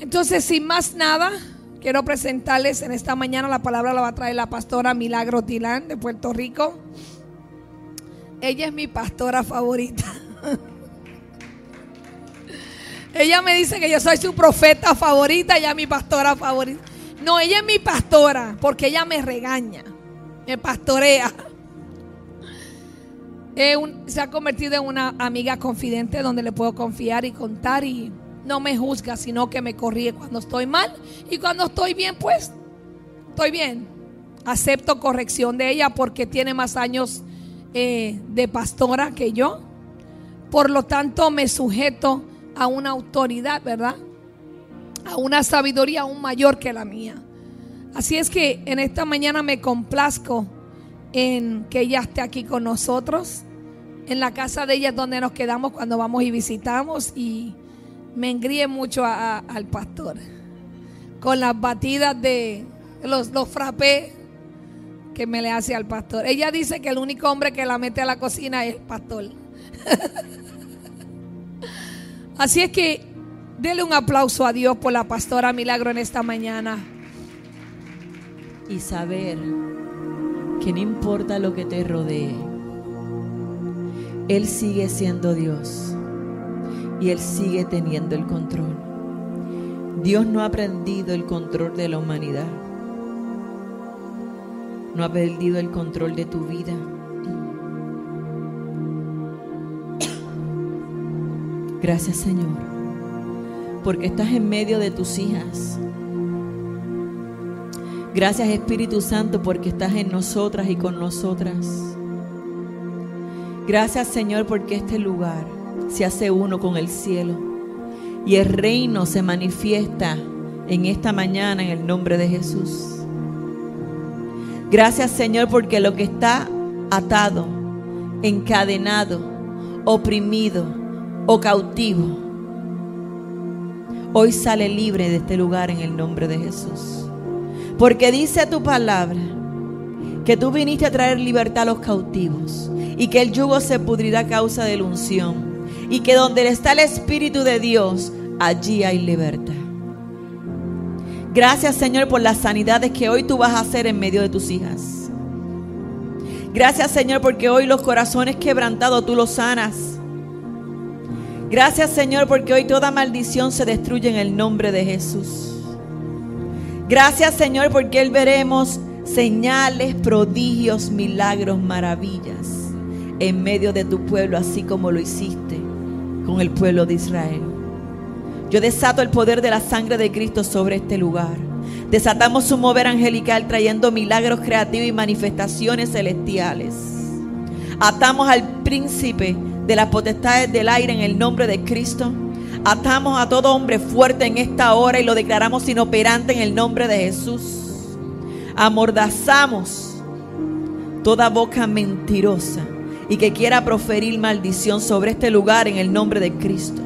Entonces, sin más nada, quiero presentarles en esta mañana la palabra la va a traer la pastora Milagro Tilán de Puerto Rico. Ella es mi pastora favorita. ella me dice que yo soy su profeta favorita, ella es mi pastora favorita. No, ella es mi pastora porque ella me regaña, me pastorea. se ha convertido en una amiga confidente donde le puedo confiar y contar y no me juzga, sino que me corrige cuando estoy mal y cuando estoy bien, pues estoy bien. Acepto corrección de ella porque tiene más años eh, de pastora que yo. Por lo tanto, me sujeto a una autoridad, ¿verdad? A una sabiduría aún mayor que la mía. Así es que en esta mañana me complazco en que ella esté aquí con nosotros. En la casa de ella es donde nos quedamos cuando vamos y visitamos. Y me engríe mucho al pastor. Con las batidas de los, los frappés que me le hace al pastor. Ella dice que el único hombre que la mete a la cocina es el pastor. Así es que dele un aplauso a Dios por la pastora Milagro en esta mañana. Y saber que no importa lo que te rodee, Él sigue siendo Dios y Él sigue teniendo el control. Dios no ha perdido el control de la humanidad. No ha perdido el control de tu vida. Gracias Señor, porque estás en medio de tus hijas. Gracias Espíritu Santo porque estás en nosotras y con nosotras. Gracias Señor porque este lugar se hace uno con el cielo. Y el reino se manifiesta en esta mañana en el nombre de Jesús. Gracias Señor porque lo que está atado, encadenado, oprimido o cautivo, hoy sale libre de este lugar en el nombre de Jesús. Porque dice tu palabra que tú viniste a traer libertad a los cautivos y que el yugo se pudrirá a causa de la unción y que donde está el Espíritu de Dios, allí hay libertad. Gracias Señor por las sanidades que hoy tú vas a hacer en medio de tus hijas. Gracias Señor porque hoy los corazones quebrantados tú los sanas. Gracias Señor porque hoy toda maldición se destruye en el nombre de Jesús. Gracias Señor porque hoy veremos señales, prodigios, milagros, maravillas en medio de tu pueblo así como lo hiciste con el pueblo de Israel. Yo desato el poder de la sangre de Cristo sobre este lugar. Desatamos su mover angelical trayendo milagros creativos y manifestaciones celestiales. Atamos al príncipe de las potestades del aire en el nombre de Cristo. Atamos a todo hombre fuerte en esta hora y lo declaramos inoperante en el nombre de Jesús. Amordazamos toda boca mentirosa y que quiera proferir maldición sobre este lugar en el nombre de Cristo.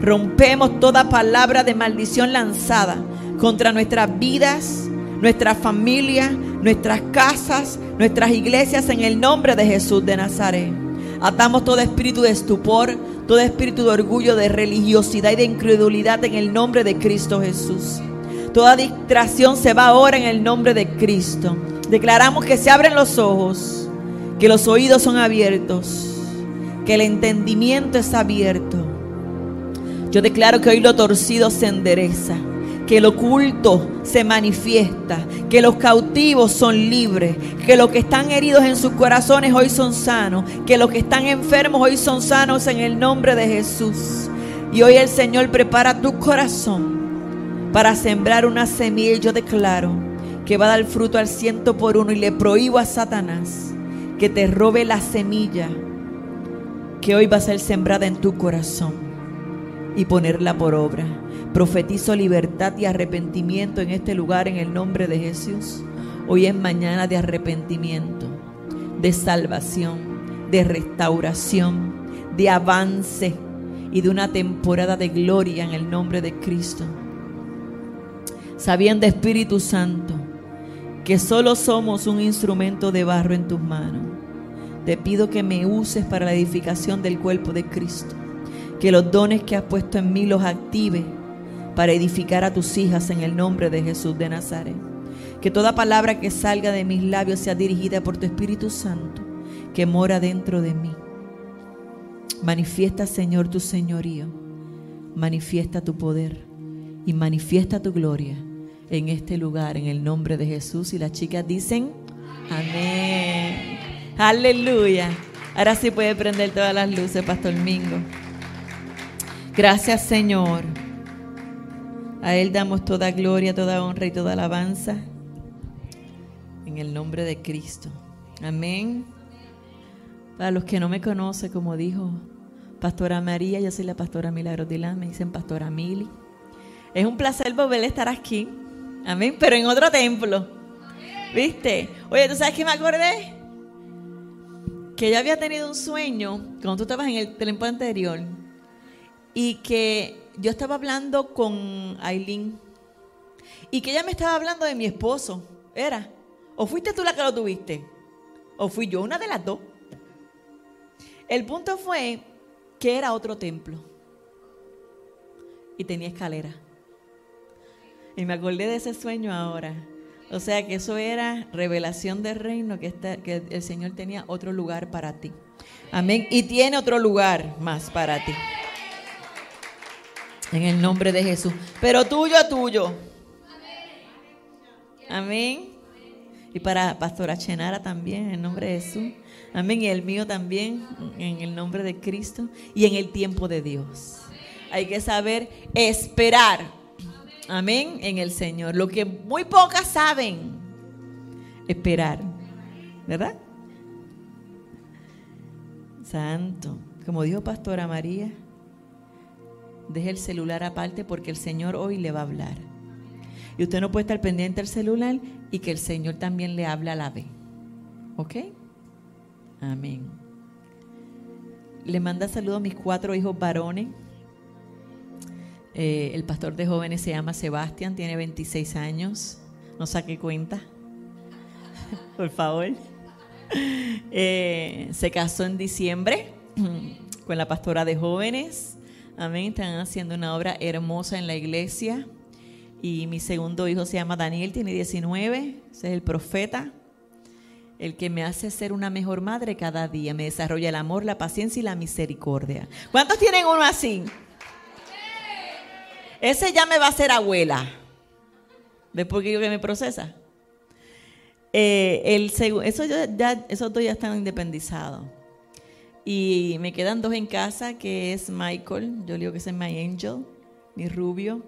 Rompemos toda palabra de maldición lanzada contra nuestras vidas, nuestra familia, nuestras casas, nuestras iglesias en el nombre de Jesús de Nazaret. Atamos todo espíritu de estupor, todo espíritu de orgullo, de religiosidad y de incredulidad en el nombre de Cristo Jesús. Toda distracción se va ahora en el nombre de Cristo. Declaramos que se abren los ojos que los oídos son abiertos, que el entendimiento es abierto. Yo declaro que hoy lo torcido se endereza, que el oculto se manifiesta, que los cautivos son libres, que los que están heridos en sus corazones hoy son sanos, que los que están enfermos hoy son sanos en el nombre de Jesús. Y hoy el Señor prepara tu corazón para sembrar una semilla. Yo declaro que va a dar fruto al ciento por uno y le prohíbo a Satanás que te robe la semilla que hoy va a ser sembrada en tu corazón y ponerla por obra. Profetizo libertad y arrepentimiento en este lugar en el nombre de Jesús. Hoy es mañana de arrepentimiento, de salvación, de restauración, de avance y de una temporada de gloria en el nombre de Cristo. Sabiendo Espíritu Santo que solo somos un instrumento de barro en tus manos te pido que me uses para la edificación del cuerpo de Cristo. Que los dones que has puesto en mí los active para edificar a tus hijas en el nombre de Jesús de Nazaret. Que toda palabra que salga de mis labios sea dirigida por tu Espíritu Santo, que mora dentro de mí. Manifiesta, Señor, tu señorío. Manifiesta tu poder y manifiesta tu gloria en este lugar, en el nombre de Jesús. Y las chicas dicen, amén. Aleluya. Ahora sí puede prender todas las luces, Pastor Mingo. Gracias, Señor. A Él damos toda gloria, toda honra y toda alabanza. En el nombre de Cristo. Amén. Para los que no me conocen, como dijo Pastora María, yo soy la Pastora Milagros Dilán, me dicen Pastora Mili. Es un placer volver a estar aquí. Amén. Pero en otro templo. ¿Viste? Oye, ¿tú sabes qué me acordé? Que yo había tenido un sueño cuando tú estabas en el tiempo anterior y que yo estaba hablando con Aileen y que ella me estaba hablando de mi esposo. Era. O fuiste tú la que lo tuviste. O fui yo, una de las dos. El punto fue que era otro templo. Y tenía escalera. Y me acordé de ese sueño ahora. O sea que eso era revelación del reino, que, que el Señor tenía otro lugar para ti. Amén. Y tiene otro lugar más para ti. En el nombre de Jesús. Pero tuyo, tuyo. Amén. Y para Pastora Chenara también, en el nombre de Jesús. Amén. Y el mío también, en el nombre de Cristo. Y en el tiempo de Dios. Hay que saber esperar Amén. En el Señor. Lo que muy pocas saben. Esperar. ¿Verdad? Santo. Como dijo Pastora María, deje el celular aparte porque el Señor hoy le va a hablar. Y usted no puede estar pendiente del celular y que el Señor también le hable a la vez. ¿Ok? Amén. Le manda saludos a mis cuatro hijos varones. Eh, el pastor de jóvenes se llama Sebastián, tiene 26 años. No saque cuenta, por favor. Eh, se casó en diciembre con la pastora de jóvenes. Amén. Están haciendo una obra hermosa en la iglesia. Y mi segundo hijo se llama Daniel, tiene 19. Ese es el profeta. El que me hace ser una mejor madre cada día. Me desarrolla el amor, la paciencia y la misericordia. ¿Cuántos tienen uno así? Ese ya me va a ser abuela. Después que yo que me procesa. Eh, el eso ya, esos dos ya están independizados. Y me quedan dos en casa, que es Michael, yo digo que es My Angel, mi rubio.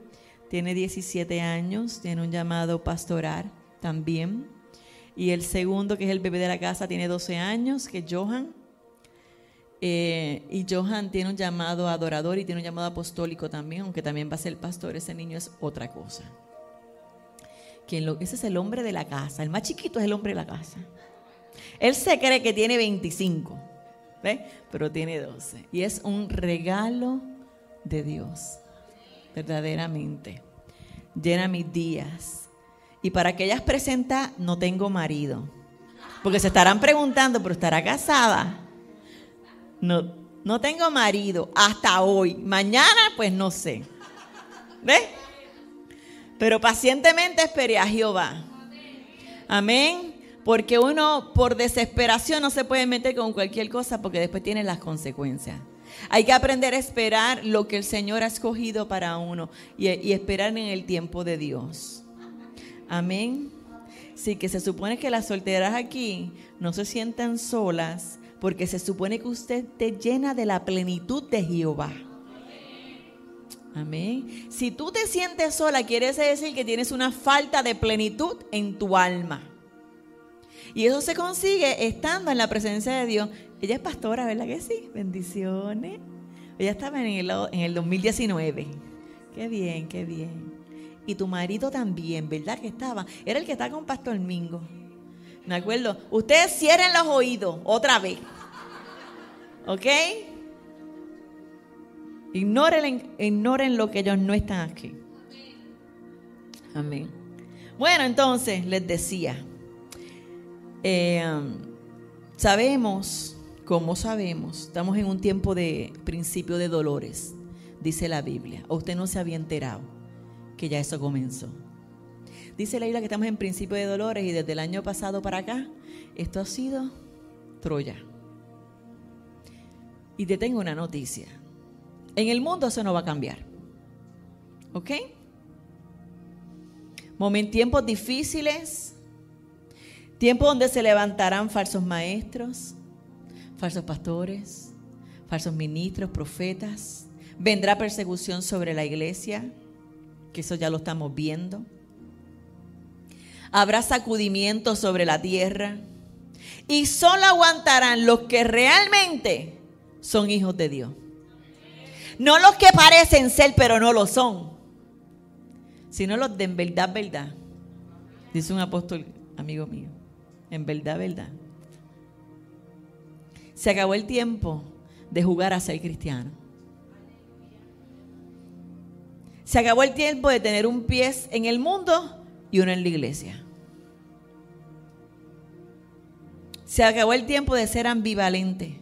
Tiene 17 años, tiene un llamado pastoral también. Y el segundo, que es el bebé de la casa, tiene 12 años, que es Johan. Eh, y Johan tiene un llamado adorador y tiene un llamado apostólico también, aunque también va a ser pastor. Ese niño es otra cosa. Lo, ese es el hombre de la casa. El más chiquito es el hombre de la casa. Él se cree que tiene 25, pero tiene 12. Y es un regalo de Dios, verdaderamente. Llena mis días. Y para aquellas presentas, no tengo marido. Porque se estarán preguntando, pero estará casada. No, no tengo marido hasta hoy. Mañana, pues no sé. ¿Ves? Pero pacientemente esperé a Jehová. Amén. Porque uno por desesperación no se puede meter con cualquier cosa porque después tiene las consecuencias. Hay que aprender a esperar lo que el Señor ha escogido para uno y, y esperar en el tiempo de Dios. Amén. Sí, que se supone que las solteras aquí no se sientan solas porque se supone que usted te llena de la plenitud de Jehová. Amén. Si tú te sientes sola, quiere decir que tienes una falta de plenitud en tu alma. Y eso se consigue estando en la presencia de Dios. Ella es pastora, ¿verdad que sí? Bendiciones. Ella estaba en el, en el 2019. Qué bien, qué bien. Y tu marido también, ¿verdad que estaba? Era el que estaba con Pastor Mingo. ¿Me acuerdo? Ustedes cierren los oídos otra vez. ¿Ok? Ignoren, lo que ellos no están aquí. Amén. Bueno, entonces les decía, eh, sabemos, como sabemos, estamos en un tiempo de principio de dolores, dice la Biblia. Usted no se había enterado que ya eso comenzó. Dice la Biblia que estamos en principio de dolores y desde el año pasado para acá, esto ha sido Troya. Y te tengo una noticia. En el mundo eso no va a cambiar. ¿Ok? Momentos, tiempos difíciles, tiempos donde se levantarán falsos maestros, falsos pastores, falsos ministros, profetas. Vendrá persecución sobre la iglesia, que eso ya lo estamos viendo. Habrá sacudimiento sobre la tierra. Y solo aguantarán los que realmente son hijos de Dios. No los que parecen ser, pero no lo son. Sino los de en verdad, verdad. Dice un apóstol, amigo mío. En verdad, verdad. Se acabó el tiempo de jugar a ser cristiano. Se acabó el tiempo de tener un pie en el mundo y uno en la iglesia. Se acabó el tiempo de ser ambivalente.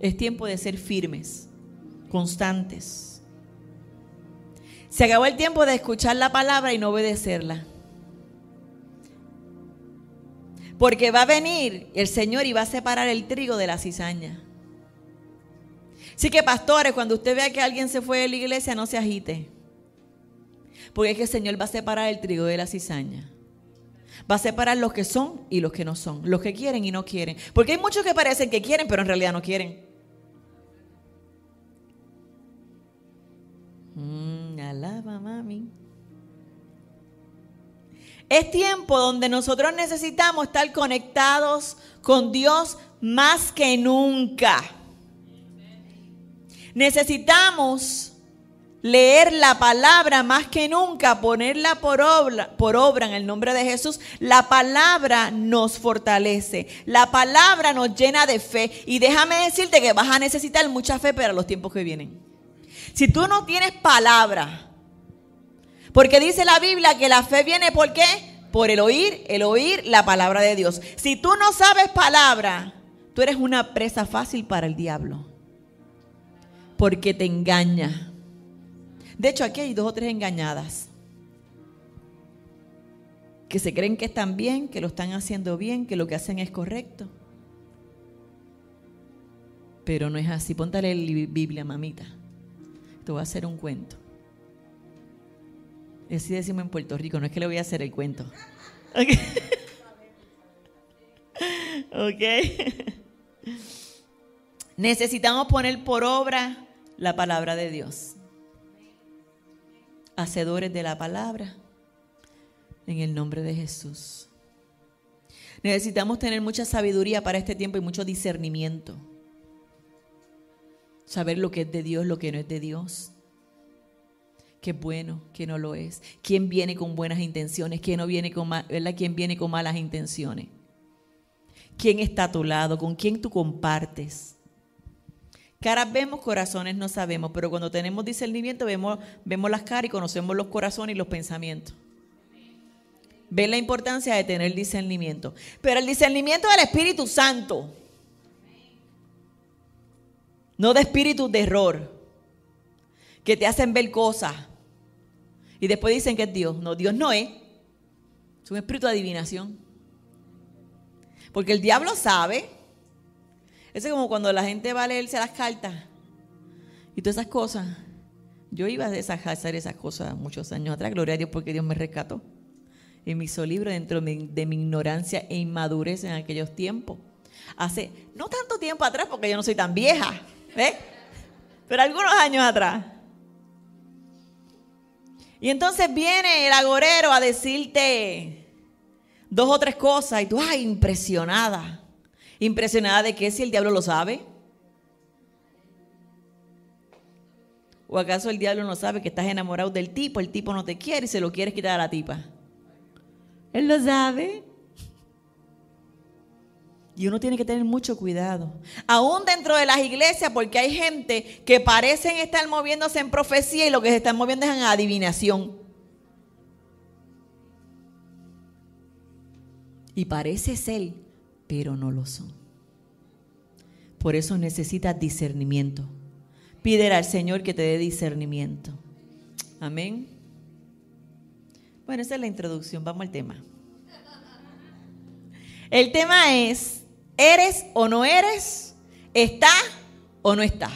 Es tiempo de ser firmes, constantes. Se acabó el tiempo de escuchar la palabra y no obedecerla. Porque va a venir el Señor y va a separar el trigo de la cizaña. Así que pastores, cuando usted vea que alguien se fue de la iglesia, no se agite. Porque es que el Señor va a separar el trigo de la cizaña. Va a separar los que son y los que no son. Los que quieren y no quieren. Porque hay muchos que parecen que quieren, pero en realidad no quieren. Mm, alaba, mami. Es tiempo donde nosotros necesitamos estar conectados con Dios más que nunca. Necesitamos leer la palabra más que nunca, ponerla por obra, por obra en el nombre de Jesús. La palabra nos fortalece, la palabra nos llena de fe. Y déjame decirte que vas a necesitar mucha fe para los tiempos que vienen. Si tú no tienes palabra, porque dice la Biblia que la fe viene por qué? Por el oír, el oír la palabra de Dios. Si tú no sabes palabra, tú eres una presa fácil para el diablo porque te engaña. De hecho, aquí hay dos o tres engañadas que se creen que están bien, que lo están haciendo bien, que lo que hacen es correcto. Pero no es así. Póntale la Biblia, mamita. Te voy a hacer un cuento. Así decimos en Puerto Rico, no es que le voy a hacer el cuento. Ok. okay. Necesitamos poner por obra la palabra de Dios. Hacedores de la palabra. En el nombre de Jesús. Necesitamos tener mucha sabiduría para este tiempo y mucho discernimiento. Saber lo que es de Dios, lo que no es de Dios. Qué bueno, que no lo es. ¿Quién viene con buenas intenciones? ¿Quién no viene con. ¿Quién viene con malas intenciones? ¿Quién está a tu lado? ¿Con quién tú compartes? Caras vemos, corazones no sabemos, pero cuando tenemos discernimiento vemos, vemos las caras y conocemos los corazones y los pensamientos. Ven la importancia de tener discernimiento. Pero el discernimiento del Espíritu Santo, no de espíritus de error, que te hacen ver cosas y después dicen que es Dios. No, Dios no es. Es un espíritu de adivinación. Porque el diablo sabe eso es como cuando la gente va a leerse las cartas y todas esas cosas. Yo iba a hacer esas cosas muchos años atrás, gloria a Dios porque Dios me rescató. Y me hizo libre dentro de mi ignorancia e inmadurez en aquellos tiempos. Hace no tanto tiempo atrás porque yo no soy tan vieja, ¿ves? Pero algunos años atrás. Y entonces viene el agorero a decirte dos o tres cosas y tú, ay, impresionada. Impresionada de que si el diablo lo sabe. ¿O acaso el diablo no sabe que estás enamorado del tipo, el tipo no te quiere y se lo quieres quitar a la tipa? Él lo sabe. Y uno tiene que tener mucho cuidado. Aún dentro de las iglesias, porque hay gente que parecen estar moviéndose en profecía y lo que se están moviendo es en adivinación. Y parece ser pero no lo son. Por eso necesitas discernimiento. Pídele al Señor que te dé discernimiento. Amén. Bueno, esa es la introducción, vamos al tema. El tema es, ¿eres o no eres? ¿Está o no está?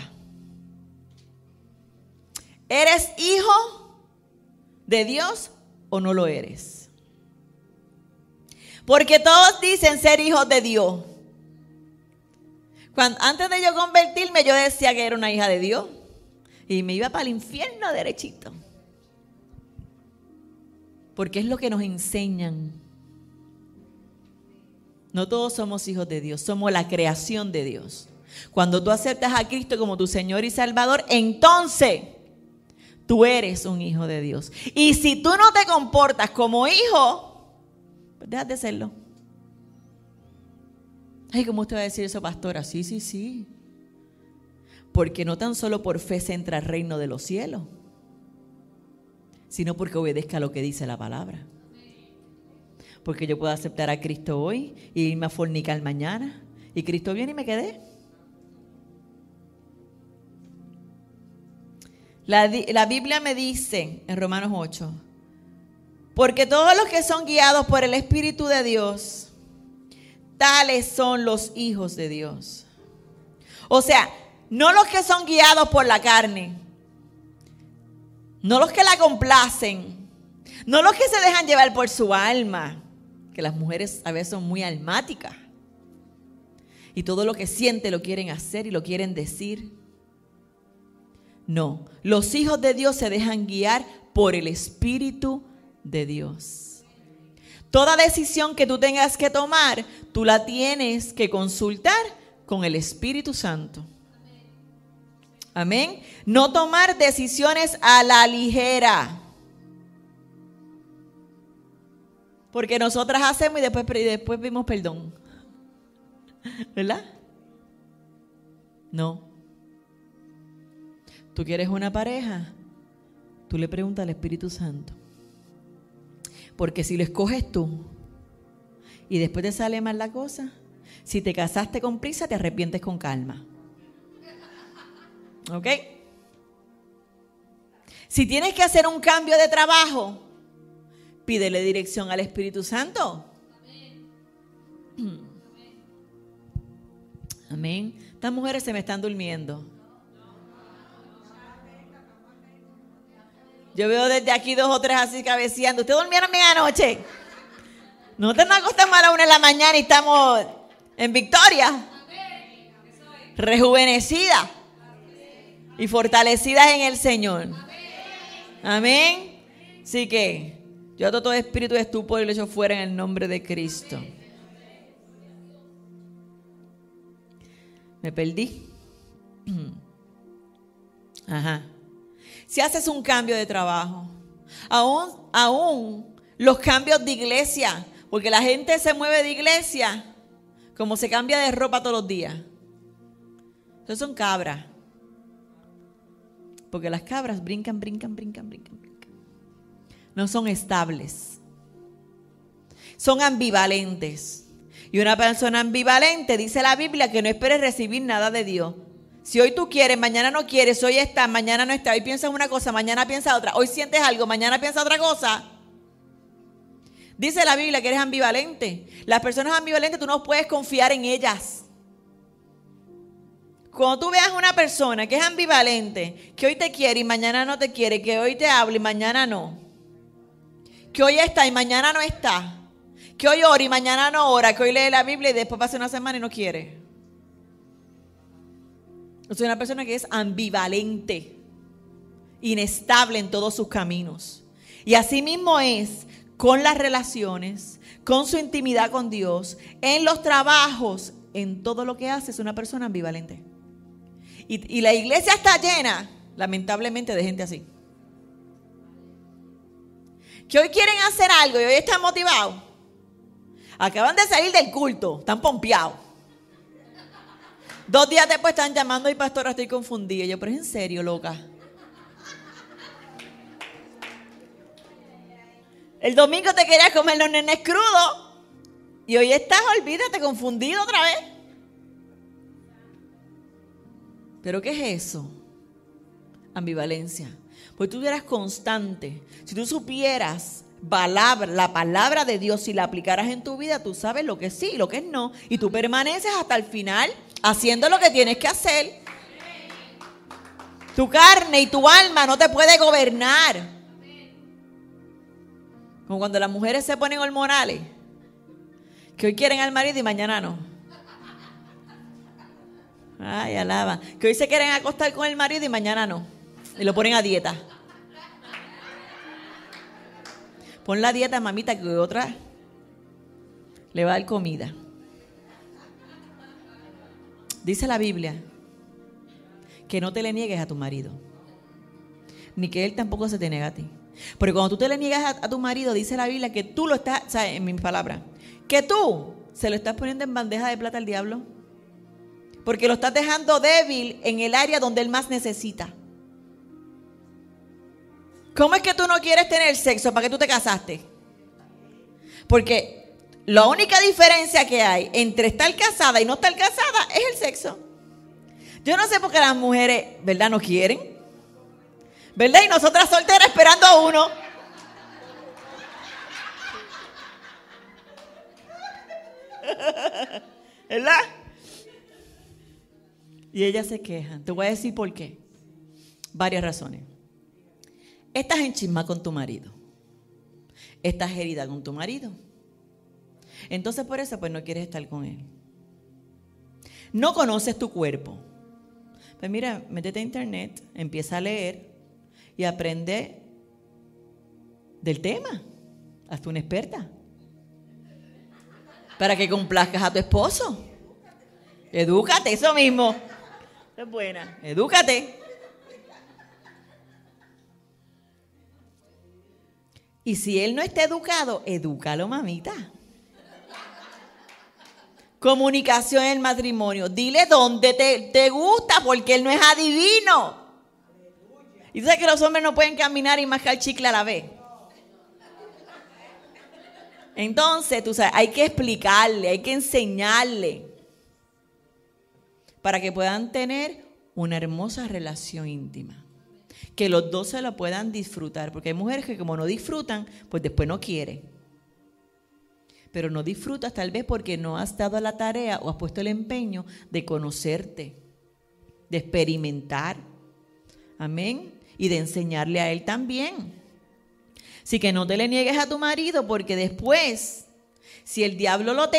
¿Eres hijo de Dios o no lo eres? Porque todos dicen ser hijos de Dios. Antes de yo convertirme, yo decía que era una hija de Dios. Y me iba para el infierno derechito. Porque es lo que nos enseñan. No todos somos hijos de Dios, somos la creación de Dios. Cuando tú aceptas a Cristo como tu Señor y Salvador, entonces tú eres un hijo de Dios. Y si tú no te comportas como hijo, pues dejas de serlo. Ay, ¿cómo usted va a decir eso, pastora? Sí, sí, sí. Porque no tan solo por fe se entra al reino de los cielos, sino porque obedezca lo que dice la palabra. Porque yo puedo aceptar a Cristo hoy y irme a fornicar mañana. Y Cristo viene y me quedé. La, la, Biblia me dice en Romanos 8, porque todos los que son guiados por el Espíritu de Dios, tales son los hijos de Dios. O sea, no los que son guiados por la carne, no los que la complacen, no los que se dejan llevar por su alma, que las mujeres a veces son muy almáticas y todo lo que sienten lo quieren hacer y lo quieren decir. No, los hijos de Dios se dejan guiar por el Espíritu de Dios. Toda decisión que tú tengas que tomar, tú la tienes que consultar con el Espíritu Santo. Amén. No tomar decisiones a la ligera. Porque nosotras hacemos y después, después vimos perdón. ¿Verdad? No. Tú quieres una pareja, tú le preguntas al Espíritu Santo. Porque si lo escoges tú y después te sale mal la cosa, si te casaste con prisa, te arrepientes con calma. ¿Ok? Si tienes que hacer un cambio de trabajo, pídele dirección al Espíritu Santo. Amén. Estas mujeres se me están durmiendo. Yo veo desde aquí dos o tres así cabeceando. ¿Ustedes durmieron bien anoche? Nosotros nos acostamos a la una de la mañana y estamos en victoria. Rejuvenecida y fortalecidas en el Señor. Amén. Así que yo todo espíritu de estupor y lo echo fuera en el nombre de Cristo. Me perdí. Ajá si haces un cambio de trabajo, aún, aún los cambios de iglesia, porque la gente se mueve de iglesia como se cambia de ropa todos los días. Entonces son cabras. Porque las cabras brincan, brincan, brincan, brincan, brincan. No son estables. Son ambivalentes. Y una persona ambivalente, dice la Biblia, que no espere recibir nada de Dios. Si hoy tú quieres, mañana no quieres, hoy está, mañana no está, hoy piensas una cosa, mañana piensas otra, hoy sientes algo, mañana piensas otra cosa. Dice la Biblia que eres ambivalente. Las personas ambivalentes tú no puedes confiar en ellas. Cuando tú veas una persona que es ambivalente, que hoy te quiere y mañana no te quiere, que hoy te habla y mañana no, que hoy está y mañana no está, que hoy ora y mañana no ora, que hoy lee la Biblia y después pasa una semana y no quiere. Soy una persona que es ambivalente, inestable en todos sus caminos. Y así mismo es con las relaciones, con su intimidad con Dios, en los trabajos, en todo lo que hace, es una persona ambivalente. Y, y la iglesia está llena, lamentablemente, de gente así. Que hoy quieren hacer algo y hoy están motivados. Acaban de salir del culto, están pompeados. Dos días después están llamando y pastora, estoy confundida. Yo, pero es en serio, loca. El domingo te querías comer los nenes crudos y hoy estás, olvídate, confundido otra vez. ¿Pero qué es eso? Ambivalencia. Pues tú eras constante. Si tú supieras palabra, la palabra de Dios, si la aplicaras en tu vida, tú sabes lo que es sí y lo que es no. Y tú permaneces hasta el final haciendo lo que tienes que hacer. Tu carne y tu alma no te puede gobernar. Como cuando las mujeres se ponen hormonales, que hoy quieren al marido y mañana no. Ay, alaba. Que hoy se quieren acostar con el marido y mañana no. Y lo ponen a dieta. Pon la dieta, mamita, que otra le va a dar comida. Dice la Biblia que no te le niegues a tu marido, ni que él tampoco se te niegue a ti. Porque cuando tú te le niegas a, tu marido, dice la Biblia que tú lo estás, o sea, en mis palabras, que tú se lo estás poniendo en bandeja de plata al diablo. Porque lo estás dejando débil en el área donde él más necesita. ¿Cómo es que tú no quieres tener sexo? ¿Para qué tú te casaste? Porque la única diferencia que hay entre estar casada y no estar casada es el sexo. Yo no sé por qué las mujeres, ¿verdad? No quieren. ¿Verdad? Y nosotras solteras esperando a uno. ¿Verdad? Y ellas se quejan. Te voy a decir por qué. Varias razones. Estás en chisma con tu marido. Estás herida con tu marido. Entonces por eso pues no quieres estar con él. No conoces tu cuerpo. Pues mira, métete a internet, empieza a leer y aprende del tema. Hazte una experta. Para que complazcas a tu esposo. Edúcate, eso mismo. Es buena. Edúcate. Y si él no está educado, edúcalo, mamita. Comunicación en el matrimonio. Dile dónde te, te, gusta, porque él no es adivino. Y tú sabes que los hombres no pueden caminar y mascar chicle a la vez. Entonces, tú sabes, hay que explicarle, hay que enseñarle para que puedan tener una hermosa relación íntima que los dos se lo puedan disfrutar, porque hay mujeres que como no disfrutan, pues después no quieren. Pero no disfrutas tal vez porque no has dado la tarea o has puesto el empeño de conocerte, de experimentar. Amén. Y de enseñarle a él también. Así que no te le niegues a tu marido porque después, si el diablo lo,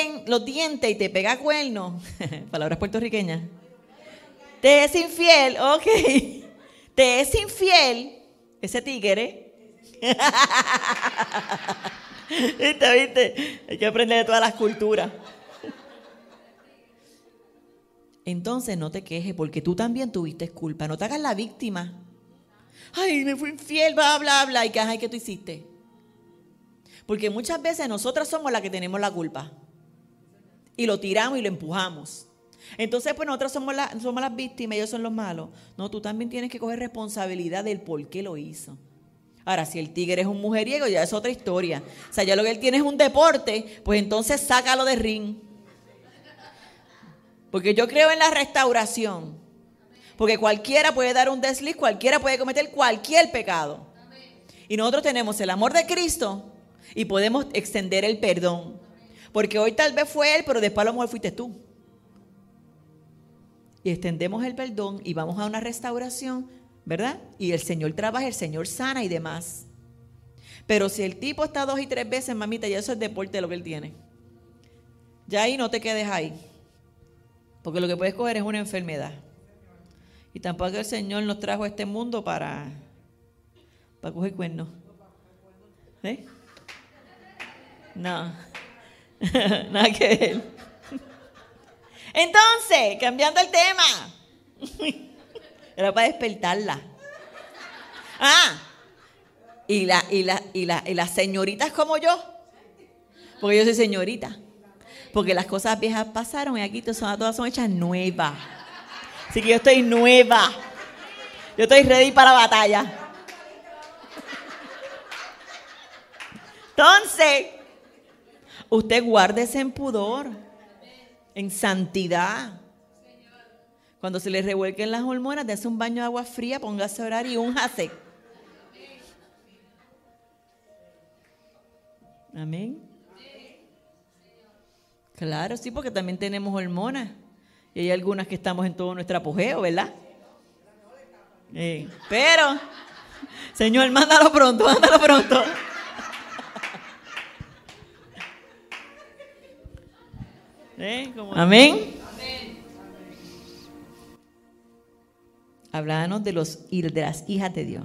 tiente y te pega cuerno, palabras puertorriqueñas, te es infiel, ok te es infiel, ese tigre. ¿Viste, viste? Hay que aprender de todas las culturas. Entonces no te quejes porque tú también tuviste culpa. No te hagas la víctima. Ay, me fui infiel, bla, bla, bla. ¿Y qué, ay, qué tú hiciste? Porque muchas veces nosotras somos las que tenemos la culpa. Y lo tiramos y lo empujamos. Entonces, pues nosotros somos, somos las víctimas, ellos son los malos. No, tú también tienes que coger responsabilidad del por qué lo hizo. Ahora, si el tigre es un mujeriego, ya es otra historia. O sea, ya lo que él tiene es un deporte, pues entonces sácalo de ring. Porque yo creo en la restauración. Porque cualquiera puede dar un desliz, cualquiera puede cometer cualquier pecado. Y nosotros tenemos el amor de Cristo y podemos extender el perdón. Porque hoy tal vez fue él, pero después a lo mejor fuiste tú y extendemos el perdón y vamos a una restauración, ¿verdad? Y el Señor trabaja, el Señor sana y demás. Pero si el tipo está dos y tres veces, mamita, ya eso es deporte lo que él tiene. Ya ahí no te quedes ahí. Porque lo que puedes coger es una enfermedad. Y tampoco el Señor nos trajo a este mundo para, para coger cuernos. ¿Eh? No. Nada que ver. Entonces, cambiando el tema, era para despertarla. Ah, y, la, y, la, y, la, y las señoritas como yo, porque yo soy señorita, porque las cosas viejas pasaron y aquí todas, son hechas nuevas. Así que yo estoy nueva. Yo estoy ready para la batalla. Entonces, usted guárdese en pudor en santidad. Cuando se le revuelquen las hormonas, de un baño de agua fría, póngase a orar y únjase. Amén. Claro, sí, porque también tenemos hormonas. Y hay algunas que estamos en todo nuestro apogeo, ¿verdad? pero, Señor, mándalo pronto, mándalo pronto. Amén. Hablábamos de, los, de las hijas de Dios.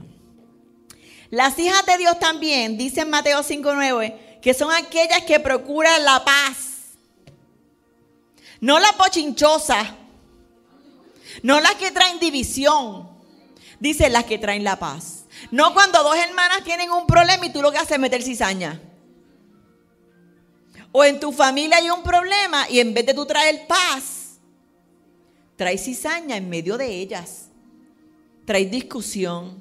Las hijas de Dios también, dice en Mateo 5.9, que son aquellas que procuran la paz. No la pochinchosa. No las que traen división. Dice las que traen la paz. No cuando dos hermanas tienen un problema y tú lo que haces es meter cizaña. O en tu familia hay un problema y en vez de tú traer paz, traes cizaña en medio de ellas. Traes discusión.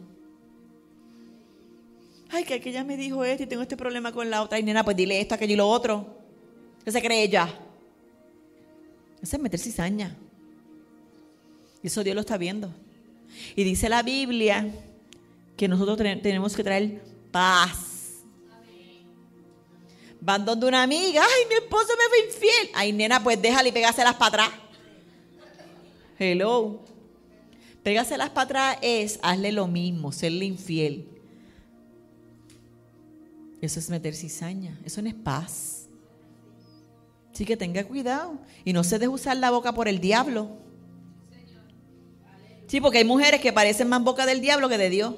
Ay, que aquella me dijo esto y tengo este problema con la otra. Y nena, pues dile esto, aquello y lo otro. ¿Qué se cree ella? Eso es meter cizaña. Y eso Dios lo está viendo. Y dice la Biblia que nosotros tenemos que traer paz Van donde una amiga, ay, mi esposo me fue infiel. Ay, nena, pues déjale y pégaselas para atrás. Hello. Pégaselas para atrás es, hazle lo mismo, serle infiel. Eso es meter cizaña, eso no es paz. Así que tenga cuidado y no se deje usar la boca por el diablo. Sí, porque hay mujeres que parecen más boca del diablo que de Dios.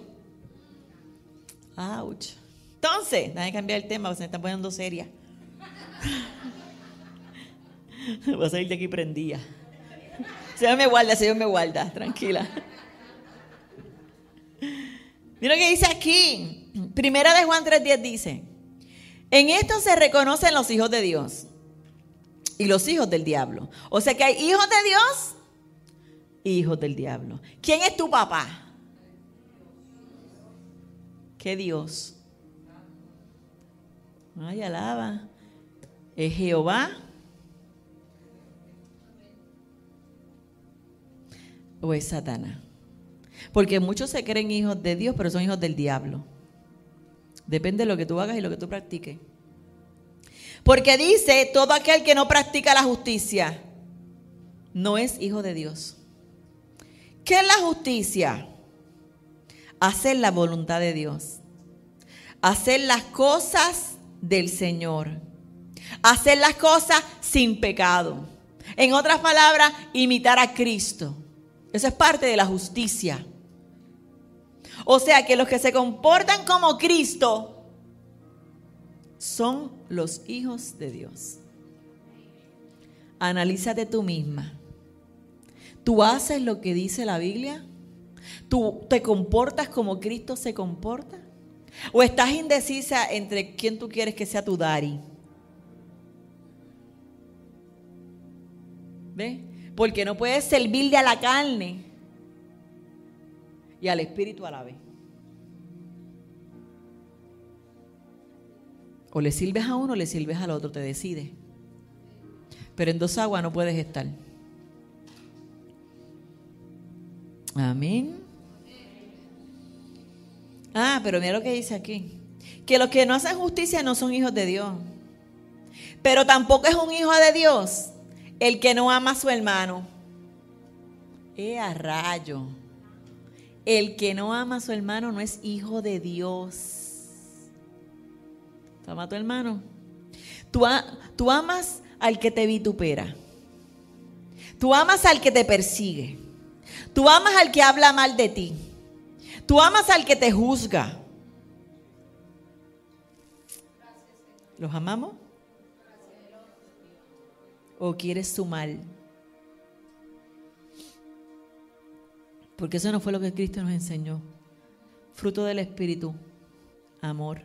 Ouch. Entonces, déjame cambiar el tema, porque se me está poniendo seria. Voy a salir de aquí prendida. Señor me guarda, Señor me guarda, tranquila. Mira lo que dice aquí. Primera de Juan 3.10 dice, en esto se reconocen los hijos de Dios y los hijos del diablo. O sea que hay hijos de Dios y hijos del diablo. ¿Quién es tu papá? ¿Qué Dios? Ay, alaba. Es Jehová. O es Satanás. Porque muchos se creen hijos de Dios, pero son hijos del diablo. Depende de lo que tú hagas y lo que tú practiques. Porque dice, todo aquel que no practica la justicia no es hijo de Dios. ¿Qué es la justicia? Hacer la voluntad de Dios. Hacer las cosas del Señor. Hacer las cosas sin pecado. En otras palabras, imitar a Cristo. Eso es parte de la justicia. O sea que los que se comportan como Cristo son los hijos de Dios. Analízate tú misma. ¿Tú haces lo que dice la Biblia? ¿Tú te comportas como Cristo se comporta? ¿O estás indecisa entre quién tú quieres que sea tu daddy? ¿Ves? Porque no puedes servirle a la carne y al espíritu a la vez. O le sirves a uno o le sirves al otro, te decides. Pero en dos aguas no puedes estar. Amén. Ah, pero mira lo que dice aquí. Que los que no hacen justicia no son hijos de Dios. Pero tampoco es un hijo de Dios el que no ama a su hermano. ¡Eh, a rayo! El que no ama a su hermano no es hijo de Dios. ¿Tú amas a tu hermano? Tú, amas al que te vitupera. Tú amas al que te persigue. Tú amas al que habla mal de ti. Tú amas al que te juzga. ¿Los amamos? ¿O quieres su mal? Porque eso no fue lo que Cristo nos enseñó. Fruto del Espíritu, amor.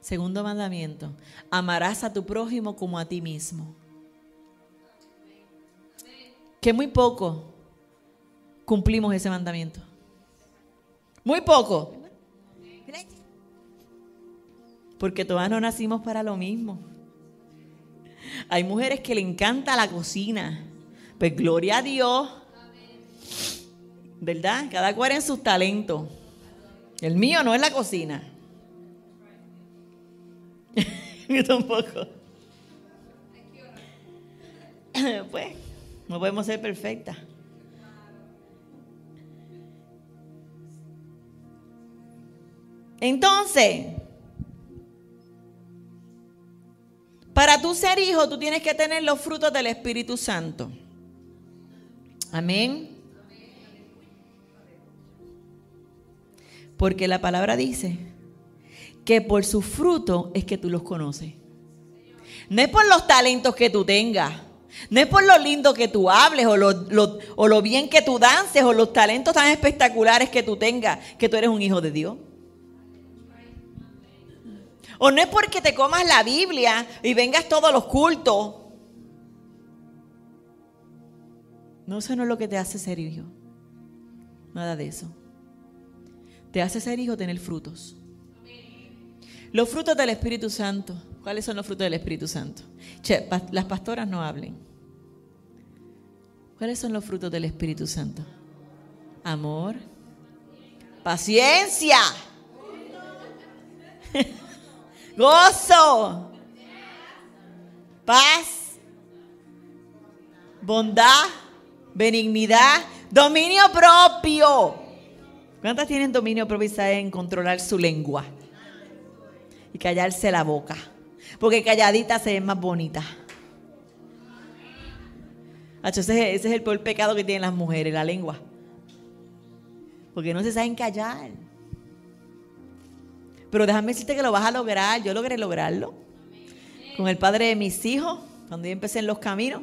Segundo mandamiento, amarás a tu prójimo como a ti mismo. Que muy poco cumplimos ese mandamiento. Muy poco. Porque todas no nacimos para lo mismo. Hay mujeres que le encanta la cocina. Pues gloria a Dios. ¿Verdad? Cada cual en sus talentos. El mío no es la cocina. Yo tampoco. Pues, no podemos ser perfectas. Entonces, para tú ser hijo, tú tienes que tener los frutos del Espíritu Santo. Amén. Porque la palabra dice que por su fruto es que tú los conoces. No es por los talentos que tú tengas. No es por lo lindo que tú hables o lo, o lo bien que tú dances o los talentos tan espectaculares que tú tengas que tú eres un hijo de Dios. O no es porque te comas la Biblia y vengas todos los cultos. No, eso no es lo que te hace ser hijo. Nada de eso. Te hace ser hijo tener frutos. Los frutos del Espíritu Santo. ¿Cuáles son los frutos del Espíritu Santo? Che, las pastoras no hablen. ¿Cuáles son los frutos del Espíritu Santo? Amor. Paciencia. gozo, paz, bondad, benignidad, dominio propio. ¿Cuántas tienen dominio propio y saben controlar su lengua? Y callarse la boca. Porque calladita se ve más bonita. Ese, ese es el peor pecado que tienen las mujeres, la lengua. Porque no se saben callar. Pero déjame decirte que lo vas a lograr. Yo logré lograrlo. Con el padre de mis hijos, cuando yo empecé en los caminos.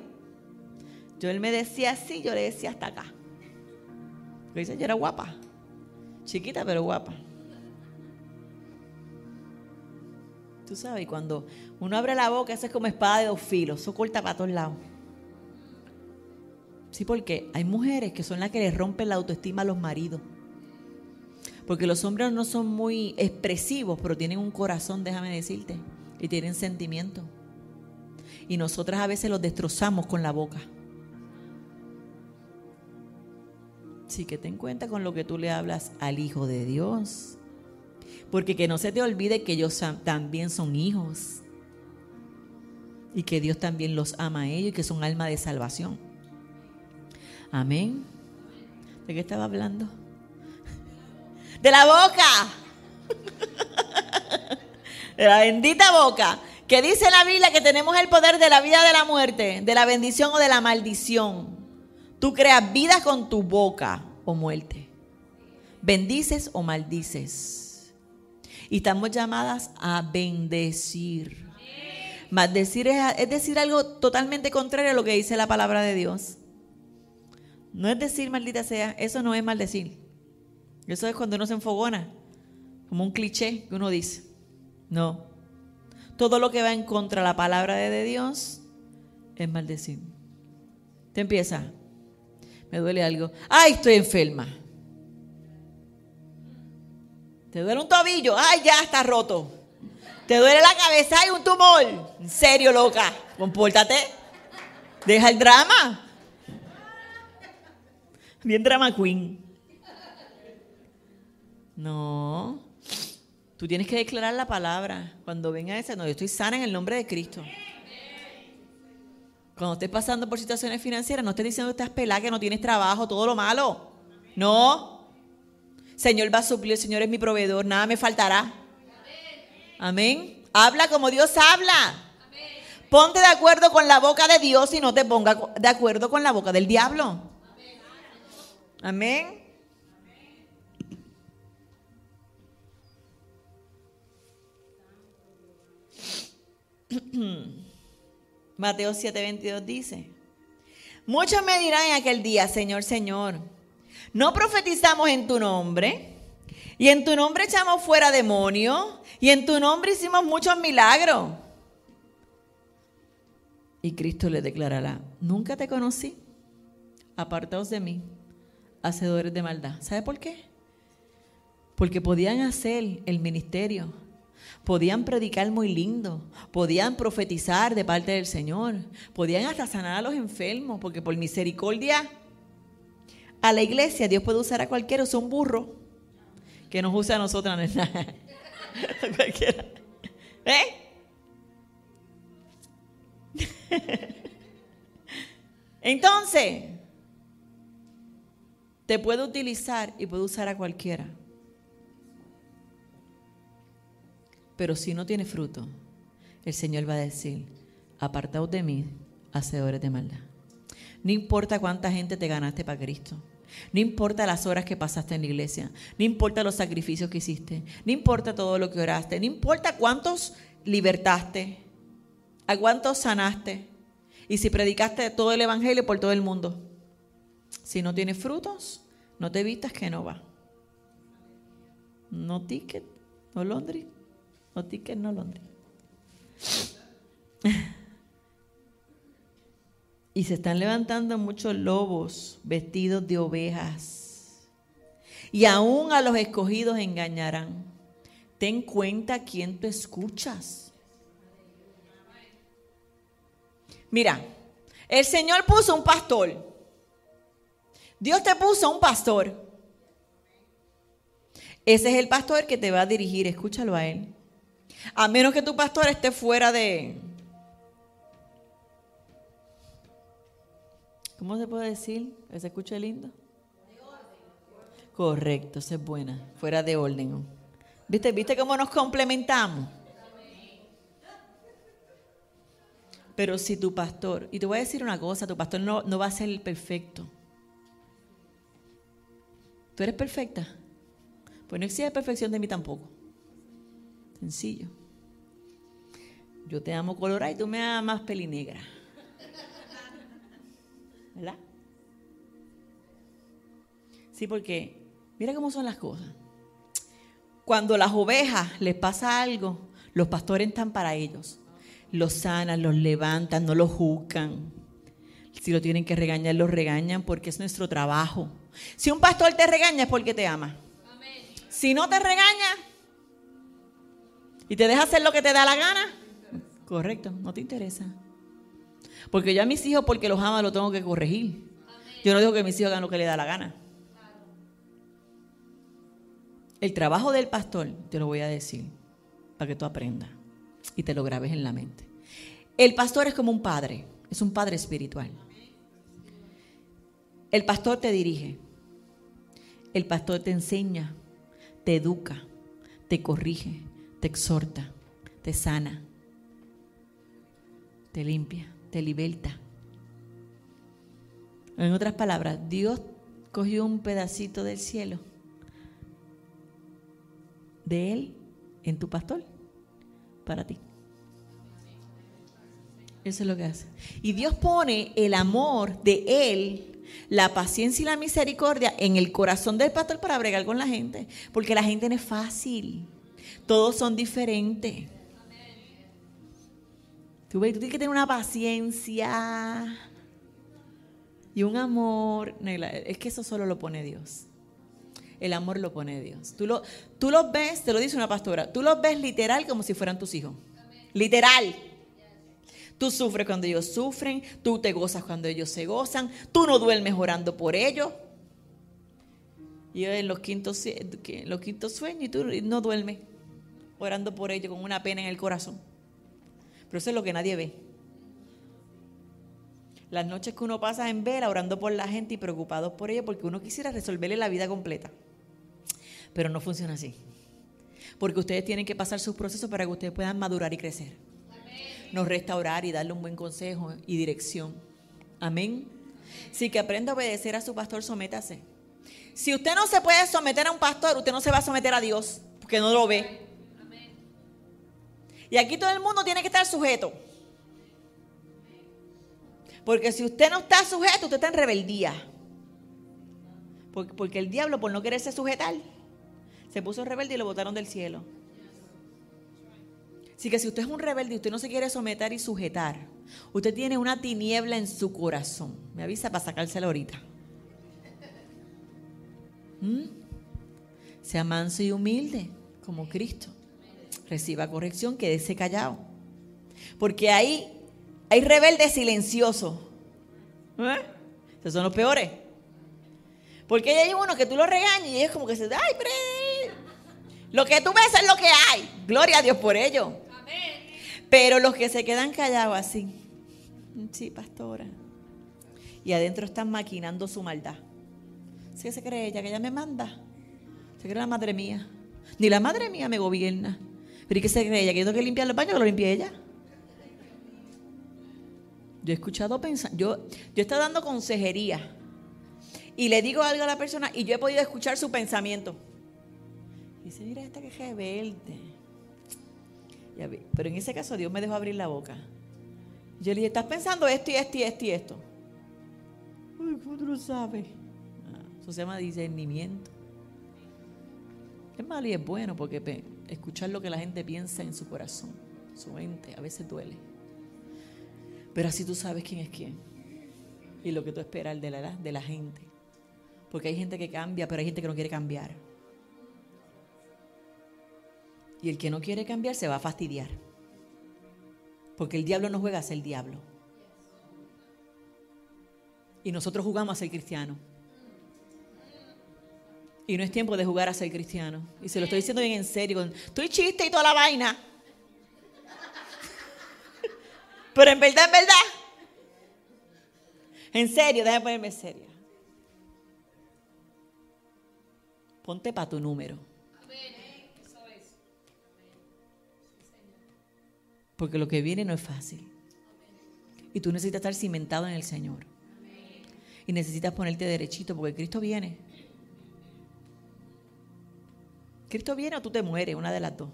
Yo él me decía así, yo le decía hasta acá. Porque yo era guapa. Chiquita, pero guapa. Tú sabes, cuando uno abre la boca, eso es como espada de dos filos. Eso corta para todos lados. Sí, porque hay mujeres que son las que le rompen la autoestima a los maridos. Porque los hombres no son muy expresivos, pero tienen un corazón, déjame decirte, y tienen sentimientos. Y nosotras a veces los destrozamos con la boca. Sí que ten cuenta con lo que tú le hablas al Hijo de Dios. Porque que no se te olvide que ellos también son hijos. Y que Dios también los ama a ellos y que son alma de salvación. Amén. ¿De qué estaba hablando? De la boca. De la bendita boca. Que dice la Biblia que tenemos el poder de la vida de la muerte, de la bendición o de la maldición. Tú creas vida con tu boca o muerte. Bendices o maldices. Y estamos llamadas a bendecir. Maldecir es, es decir algo totalmente contrario a lo que dice la palabra de Dios. No es decir maldita sea, eso no es maldecir. Eso es cuando uno se enfogona, como un cliché que uno dice. No. Todo lo que va en contra de la palabra de Dios es maldecir. Te empieza. Me duele algo. Ay, estoy enferma. Te duele un tobillo. Ay, ya está roto. Te duele la cabeza. Hay un tumor. En serio, loca. Compórtate. Deja el drama. Bien drama queen. No. Tú tienes que declarar la palabra. Cuando venga ese, no, yo estoy sana en el nombre de Cristo. Cuando estés pasando por situaciones financieras, no estés diciendo que estás pelada, que no tienes trabajo, todo lo malo. No. Señor va a suplir, el Señor es mi proveedor, nada me faltará. Amén. Habla como Dios habla. Ponte de acuerdo con la boca de Dios y no te ponga de acuerdo con la boca del diablo. Amén. Mateo 7:22 dice, muchos me dirán en aquel día, Señor, Señor, ¿no profetizamos en tu nombre? Y en tu nombre echamos fuera demonios, y en tu nombre hicimos muchos milagros. Y Cristo le declarará, nunca te conocí, apartaos de mí, hacedores de maldad. ¿Sabe por qué? Porque podían hacer el ministerio Podían predicar muy lindo, podían profetizar de parte del Señor, podían hasta sanar a los enfermos, porque por misericordia a la iglesia Dios puede usar a cualquiera, usa un burro, que nos usa a nosotras, no es nada. Cualquiera. ¿Eh? Entonces, te puede utilizar y puede usar a cualquiera. Pero si no tiene fruto, el Señor va a decir, apartaos de mí, hacedores de maldad. No importa cuánta gente te ganaste para Cristo. No importa las horas que pasaste en la iglesia. No importa los sacrificios que hiciste. No importa todo lo que oraste. No importa cuántos libertaste. A cuántos sanaste. Y si predicaste todo el evangelio por todo el mundo. Si no tienes frutos, no te vistas que no va. No ticket, no Londres. No ticket, no Londres. Y se están levantando muchos lobos vestidos de ovejas. Y aún a los escogidos engañarán. Ten cuenta quién te escuchas. Mira, el Señor puso un pastor. Dios te puso un pastor. Ese es el pastor que te va a dirigir. Escúchalo a él. A menos que tu pastor esté fuera de, ¿Cómo se puede decir? ¿Que se escuche lindo? Correcto, esa es buena. Fuera de orden. ¿Viste, ¿Viste cómo nos complementamos? Pero si tu pastor, y te voy a decir una cosa, tu pastor no, no va a ser perfecto. ¿Tú eres perfecta? Pues no existe perfección de mí tampoco. Sencillo. Yo te amo colorada y tú me amas pelinegra. ¿Verdad? Sí, porque mira cómo son las cosas. Cuando las ovejas les pasa algo, los pastores están para ellos. Los sanan, los levantan, no los juzgan. Si lo tienen que regañar, los regañan porque es nuestro trabajo. Si un pastor te regaña es porque te ama. Si no te regaña y te deja hacer lo que te da la gana, correcto, no te interesa. Porque yo a mis hijos, porque los ama, lo tengo que corregir. Yo no digo que mis hijos hagan lo que les da la gana. El trabajo del pastor, te lo voy a decir, para que tú aprendas y te lo grabes en la mente. El pastor es como un padre, es un padre espiritual. El pastor te dirige, el pastor te enseña, te educa, te corrige, te exhorta, te sana, te limpia te liberta. En otras palabras, Dios cogió un pedacito del cielo de Él en tu pastor para ti. Eso es lo que hace. Y Dios pone el amor de Él, la paciencia y la misericordia en el corazón del pastor para bregar con la gente. Porque la gente no es fácil. Todos son diferentes. Tú, ves, tú tienes que tener una paciencia y un amor. Es que eso solo lo pone Dios. El amor lo pone Dios. Tú, lo, tú los ves, te lo dice una pastora, tú los ves literal como si fueran tus hijos. Literal. Tú sufres cuando ellos sufren, tú te gozas cuando ellos se gozan, tú no duermes orando por ellos. Y en los quintos, los quintos sueños y tú no duermes orando por ellos con una pena en el corazón. Pero eso es lo que nadie ve. Las noches que uno pasa en vela orando por la gente y preocupado por ella porque uno quisiera resolverle la vida completa. Pero no funciona así. Porque ustedes tienen que pasar sus procesos para que ustedes puedan madurar y crecer. Nos restaurar y darle un buen consejo y dirección. Amén. Si que aprenda a obedecer a su pastor, sométase. Si usted no se puede someter a un pastor, usted no se va a someter a Dios, porque no lo ve. Y aquí todo el mundo tiene que estar sujeto. Porque si usted no está sujeto, usted está en rebeldía. Porque, el diablo, por no quererse sujetar, se puso rebelde y lo botaron del cielo. Así que si usted es un rebelde y usted no se quiere someter y sujetar, usted tiene una tiniebla en su corazón. Me avisa para sacársela ahorita. ¿Mm? Sea manso y humilde como Cristo reciba corrección, quédese callado. Porque ahí hay rebeldes silenciosos. ¿Eh? Esos son los peores. Porque hay uno que tú lo regañas y es como que se ay, pero lo que tú ves es lo que hay. Gloria a Dios por ello. Pero los que se quedan callados así, sí, pastora. y adentro están maquinando su maldad. ¿Sí se cree ella que ella me manda? Se cree la madre mía. Ni la madre mía me gobierna. Pero ¿y qué se cree ella? ¿Que tengo que limpiar los baños que lo limpie ella? Yo he escuchado pensar, yo, yo estado dando consejería y le digo algo a la persona y yo he podido escuchar su pensamiento. Y dice, mira esta que es rebelde. Pero en ese caso Dios me dejó abrir la boca. Yo le dije, estás pensando esto y esto y esto y esto. Uy, ¿cómo tú lo sabes? Ah, eso se llama discernimiento. Es malo y es bueno porque escuchar lo que la gente piensa en su corazón, su mente, a veces duele. Pero así tú sabes quién es quién y lo que tú esperas de la, de la gente. Porque hay gente que cambia, pero hay gente que no quiere cambiar. Y el que no quiere cambiar se va a fastidiar. Porque el diablo no juega a ser diablo. Y nosotros jugamos a ser cristianos. Y no es tiempo de jugar a ser cristiano. Y se lo estoy diciendo bien en serio. Estoy chiste y toda la vaina. Pero en verdad, en verdad. En serio, déjame ponerme en serio. Ponte para tu número. Porque lo que viene no es fácil. Y tú necesitas estar cimentado en el Señor. Y necesitas ponerte derechito porque Cristo viene. Cristo viene o tú te mueres, una de las dos.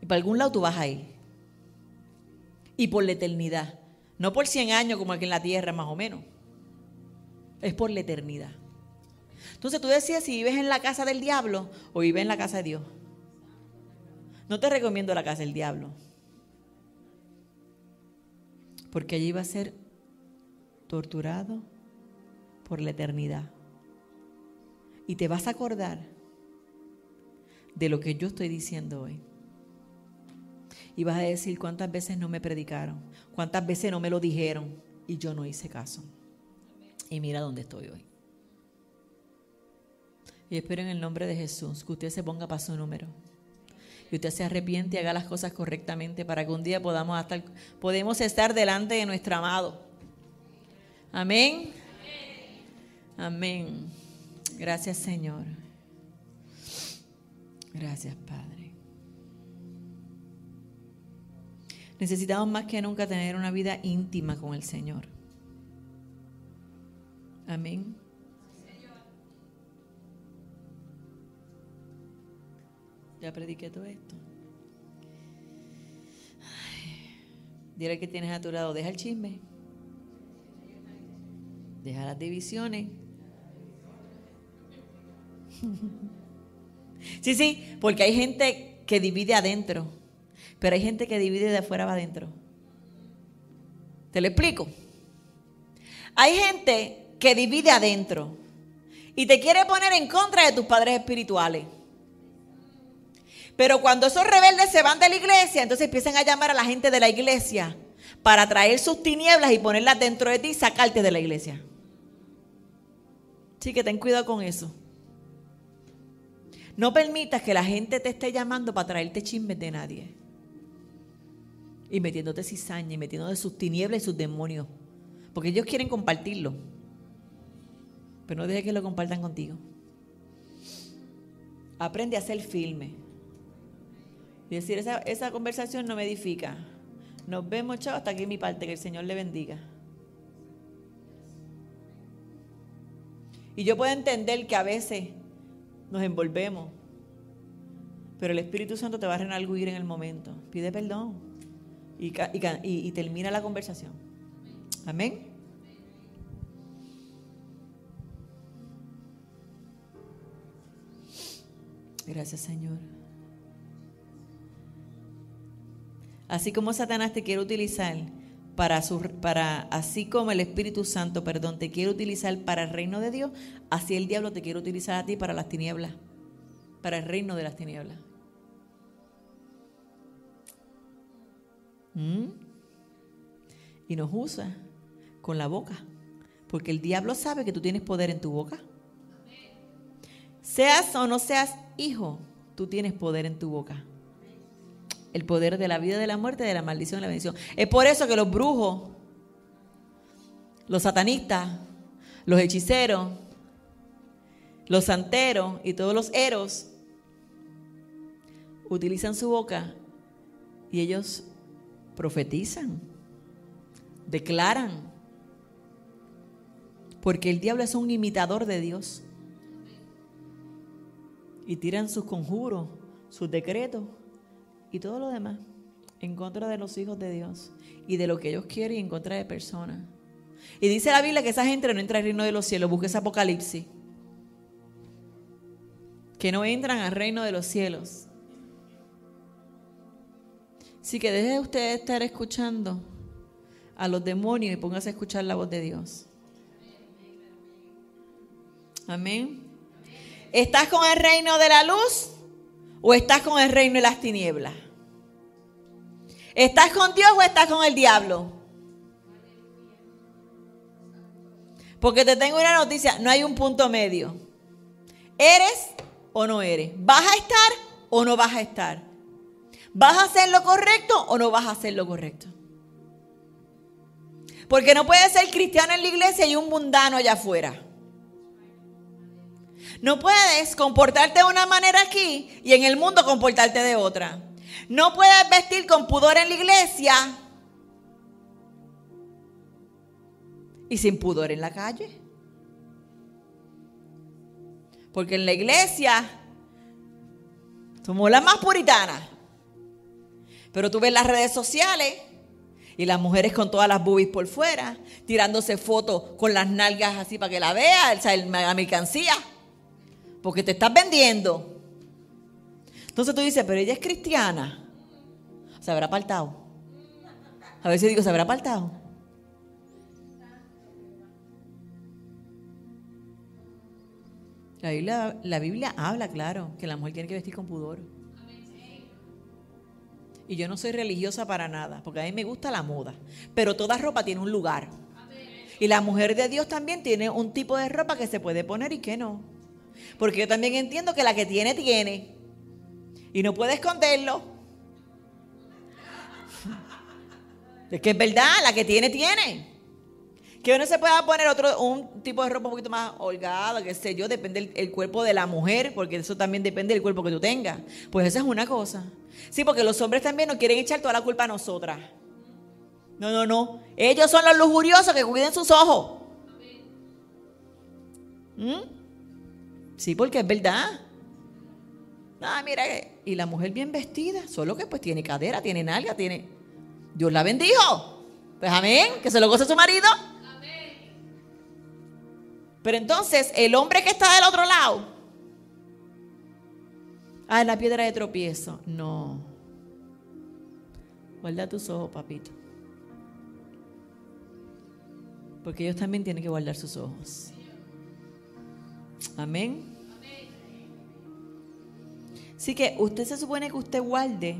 Y para algún lado tú vas a. Y por la eternidad. No por 100 años como aquí en la tierra, más o menos. Es por la eternidad. Entonces tú decides si vives en la casa del diablo o vives en la casa de Dios. No te recomiendo la casa del diablo. Porque allí va a ser torturado por la eternidad. Y te vas a acordar de lo que yo estoy diciendo hoy. Y vas a decir cuántas veces no me predicaron, cuántas veces no me lo dijeron y yo no hice caso. Y mira dónde estoy hoy. Y espero en el nombre de Jesús que usted se ponga para su número. Y usted se arrepiente y haga las cosas correctamente para que un día podamos estar, podemos estar delante de nuestro amado. Amén. Amén. Gracias Señor. Gracias Padre. Necesitamos más que nunca tener una vida íntima con el Señor. Amén. Ya prediqué todo esto. dile que tienes a tu lado, deja el chisme. Deja las divisiones. Sí, sí, porque hay gente que divide adentro, pero hay gente que divide de afuera para adentro. ¿Te lo explico? Hay gente que divide adentro y te quiere poner en contra de tus padres espirituales. Pero cuando esos rebeldes se van de la iglesia, entonces empiezan a llamar a la gente de la iglesia para traer sus tinieblas y ponerlas dentro de ti y sacarte de la iglesia. Sí, que ten cuidado con eso. No permitas que la gente te esté llamando para traerte chismes de nadie. Y metiéndote cizaña y metiéndote sus tinieblas y sus demonios. Porque ellos quieren compartirlo. Pero no dejes que lo compartan contigo. Aprende a ser firme. Y decir, esa, esa conversación no me edifica. Nos vemos, chao, hasta aquí mi parte, que el Señor le bendiga. Y yo puedo entender que a veces nos envolvemos, pero el Espíritu Santo te va a renalguir en el momento. Pide perdón y, y termina la conversación. Amén. Gracias, Señor. Así como Satanás te quiere utilizar para, su, para, así como el Espíritu Santo, perdón, te quiere utilizar para el reino de Dios, así el diablo te quiere utilizar a ti para las tinieblas, para el reino de las tinieblas. ¿Mm? Y nos usa con la boca, porque el diablo sabe que tú tienes poder en tu boca. Seas o no seas hijo, tú tienes poder en tu boca el poder de la vida, de la muerte, de la maldición, de la bendición. Es por eso que los brujos los satanistas, los hechiceros, los santeros y todos los eros utilizan su boca y ellos profetizan, declaran, porque el diablo es un imitador de Dios. Y tiran sus conjuros, sus decretos y todo lo demás en contra de los hijos de Dios y de lo que ellos quieren y en contra de personas. Y dice la Biblia que esa gente no entra al reino de los cielos, busca ese Apocalipsis. Que no entran al reino de los cielos. Así que deje usted de estar escuchando a los demonios y póngase a escuchar la voz de Dios. Amén. ¿Estás con el reino de la luz o estás con el reino de las tinieblas? ¿Estás con Dios o estás con el diablo? Porque te tengo una noticia, no hay un punto medio. ¿Eres o no eres? ¿Vas a estar o no vas a estar? ¿Vas a hacer lo correcto o no vas a hacer lo correcto? Porque no puedes ser cristiano en la iglesia y un mundano allá afuera. No puedes comportarte de una manera aquí y en el mundo comportarte de otra. No puedes vestir con pudor en la iglesia y sin pudor en la calle. Porque en la iglesia somos las más puritanas. Pero tú ves las redes sociales y las mujeres con todas las boobies por fuera, tirándose fotos con las nalgas así para que la vea, o sea, la mercancía. Porque te estás vendiendo. Entonces tú dices, pero ella es cristiana. ¿Se habrá apartado? A veces digo, ¿se habrá apartado? La Biblia, la Biblia habla, claro, que la mujer tiene que vestir con pudor. Y yo no soy religiosa para nada, porque a mí me gusta la moda. Pero toda ropa tiene un lugar. Y la mujer de Dios también tiene un tipo de ropa que se puede poner y que no. Porque yo también entiendo que la que tiene, tiene. Y no puede esconderlo. Es que es verdad, la que tiene, tiene. Que uno se pueda poner otro, un tipo de ropa un poquito más holgada, qué sé yo, depende del cuerpo de la mujer, porque eso también depende del cuerpo que tú tengas. Pues esa es una cosa. Sí, porque los hombres también nos quieren echar toda la culpa a nosotras. No, no, no. Ellos son los lujuriosos que cuiden sus ojos. ¿Mm? Sí, porque es verdad. Ah, mira, y la mujer bien vestida, solo que pues tiene cadera, tiene nalga, tiene... Dios la bendijo. Pues amén, que se lo goce su marido. Amén. Pero entonces, el hombre que está del otro lado, ah, la piedra de tropiezo, no. Guarda tus ojos, papito. Porque ellos también tienen que guardar sus ojos. Amén. Así que usted se supone que usted guarde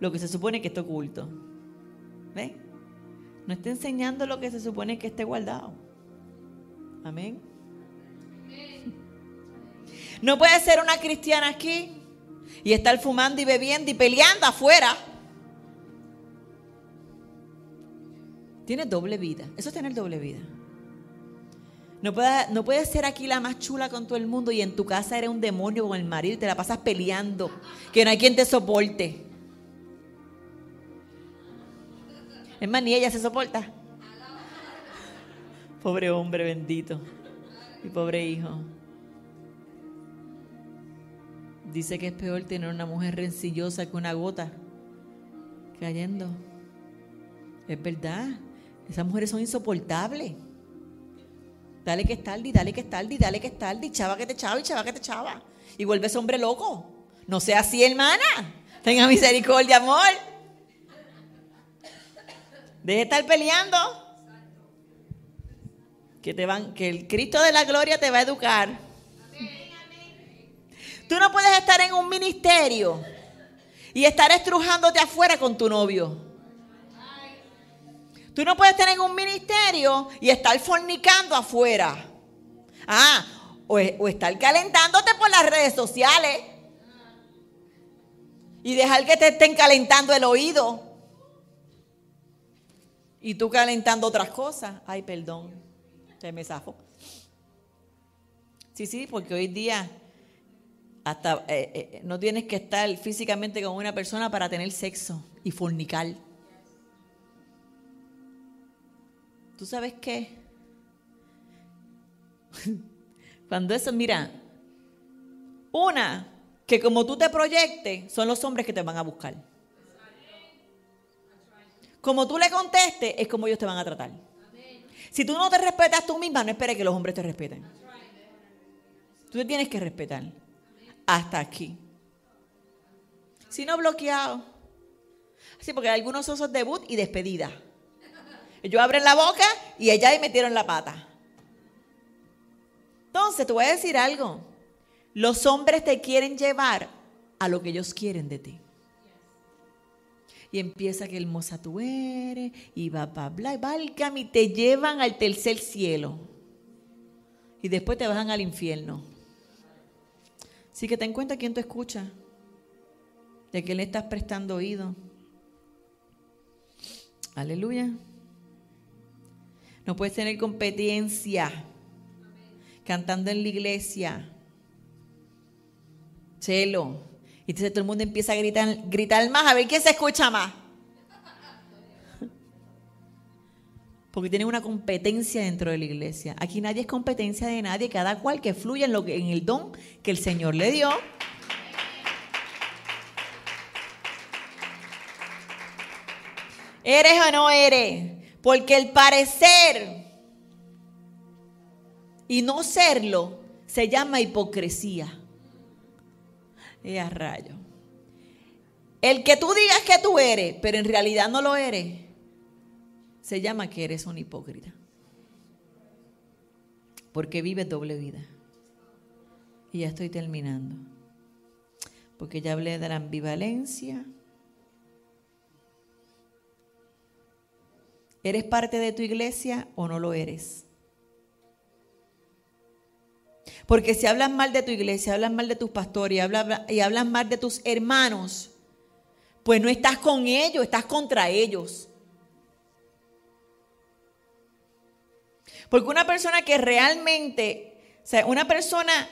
lo que se supone que está oculto. ¿Ve? No está enseñando lo que se supone que esté guardado. Amén. No puede ser una cristiana aquí y estar fumando y bebiendo y peleando afuera. Tiene doble vida. Eso es tener doble vida. No puedes, ser aquí la más chula con todo el mundo y en tu casa eres un demonio con el marido y te la pasas peleando. Que no hay quien te soporte. Es más, ni ella se soporta. Pobre hombre bendito. Y pobre hijo. Dice que es peor tener una mujer rencillosa que una gota cayendo. Es verdad. Esas mujeres son insoportables. Dale que es tarde, dale que es tarde, dale que es tarde, chava que te chava y chava que te chava. Y vuelves hombre loco. No sea así, hermana. Tenga misericordia, amor. Deje de estar peleando. Que, te van, que el Cristo de la gloria te va a educar. Tú no puedes estar en un ministerio y estar estrujándote afuera con tu novio. Tú no puedes tener un ministerio y estar fornicando afuera. Ah, o, estar calentándote por las redes sociales. Y dejar que te estén calentando el oído. Y tú calentando otras cosas. Ay, perdón. Se me zafó. Sí, sí, porque hoy día hasta eh, eh, no tienes que estar físicamente con una persona para tener sexo y fornicar. ¿Tú sabes qué? Cuando eso, mira, una, que como tú te proyectes, son los hombres que te van a buscar. Como tú le contestes, es como ellos te van a tratar. Si tú no te respetas tú misma, no esperes que los hombres te respeten. Tú te tienes que respetar. Hasta aquí. Si no bloqueado. Así porque algunos osos debut y despedida. Ellos abren la boca y allá ahí metieron la pata. Entonces, te voy a decir algo. Los hombres te quieren llevar a lo que ellos quieren de ti. Y empieza que hermosa tú eres, y va hablar, válgame, y te llevan al tercer cielo. Y después te bajan al infierno. Así que ten cuenta quién te escucha, de que le estás prestando oído. Aleluya. No puedes tener competencia cantando en la iglesia. Celo. Y entonces todo el mundo empieza a gritar, gritar más, a ver quién se escucha más. Porque tienen una competencia dentro de la iglesia. Aquí nadie es competencia de nadie, cada cual que fluya en, lo que, en el don que el Señor le dio. ¿Eres o no eres? Porque el parecer y no serlo se llama hipocresía. Y a rayo. El que tú digas que tú eres, pero en realidad no lo eres, se llama que eres un hipócrita. Porque vives doble vida. Y ya estoy terminando. Porque ya hablé de la ambivalencia. ¿Eres parte de tu iglesia o no lo eres? Porque si hablas mal de tu iglesia, hablas mal de tus pastores y hablas, mal de tus hermanos, pues no estás con ellos, estás contra ellos. Porque una persona que realmente, o sea, una persona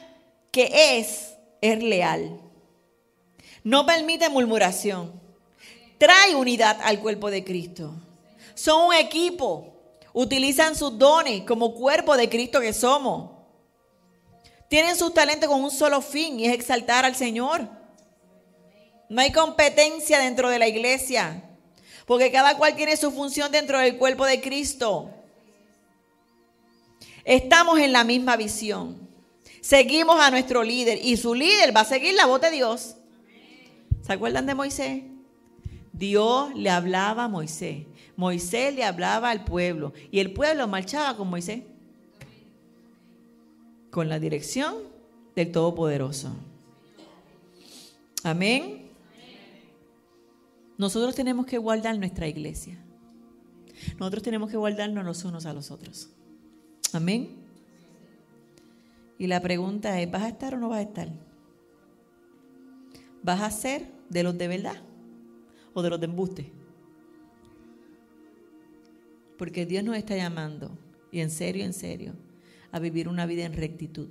que es, es leal. No permite murmuración. Trae unidad al cuerpo de Cristo. Son un equipo. Utilizan sus dones como cuerpo de Cristo que somos. Tienen sus talentos con un solo fin y es exaltar al Señor. No hay competencia dentro de la iglesia, porque cada cual tiene su función dentro del cuerpo de Cristo. Estamos en la misma visión. Seguimos a nuestro líder y su líder va a seguir la voz de Dios. ¿Se acuerdan de Moisés? Dios le hablaba a Moisés. Moisés le hablaba al pueblo y el pueblo marchaba con Moisés con la dirección del Todopoderoso. Amén. Nosotros tenemos que guardar nuestra iglesia. Nosotros tenemos que guardarnos los unos a los otros. Amén. Y la pregunta es, ¿vas a estar o no vas a estar? ¿Vas a ser de los de verdad o de los de embuste? Porque Dios nos está llamando, y en serio, en serio, a vivir una vida en rectitud,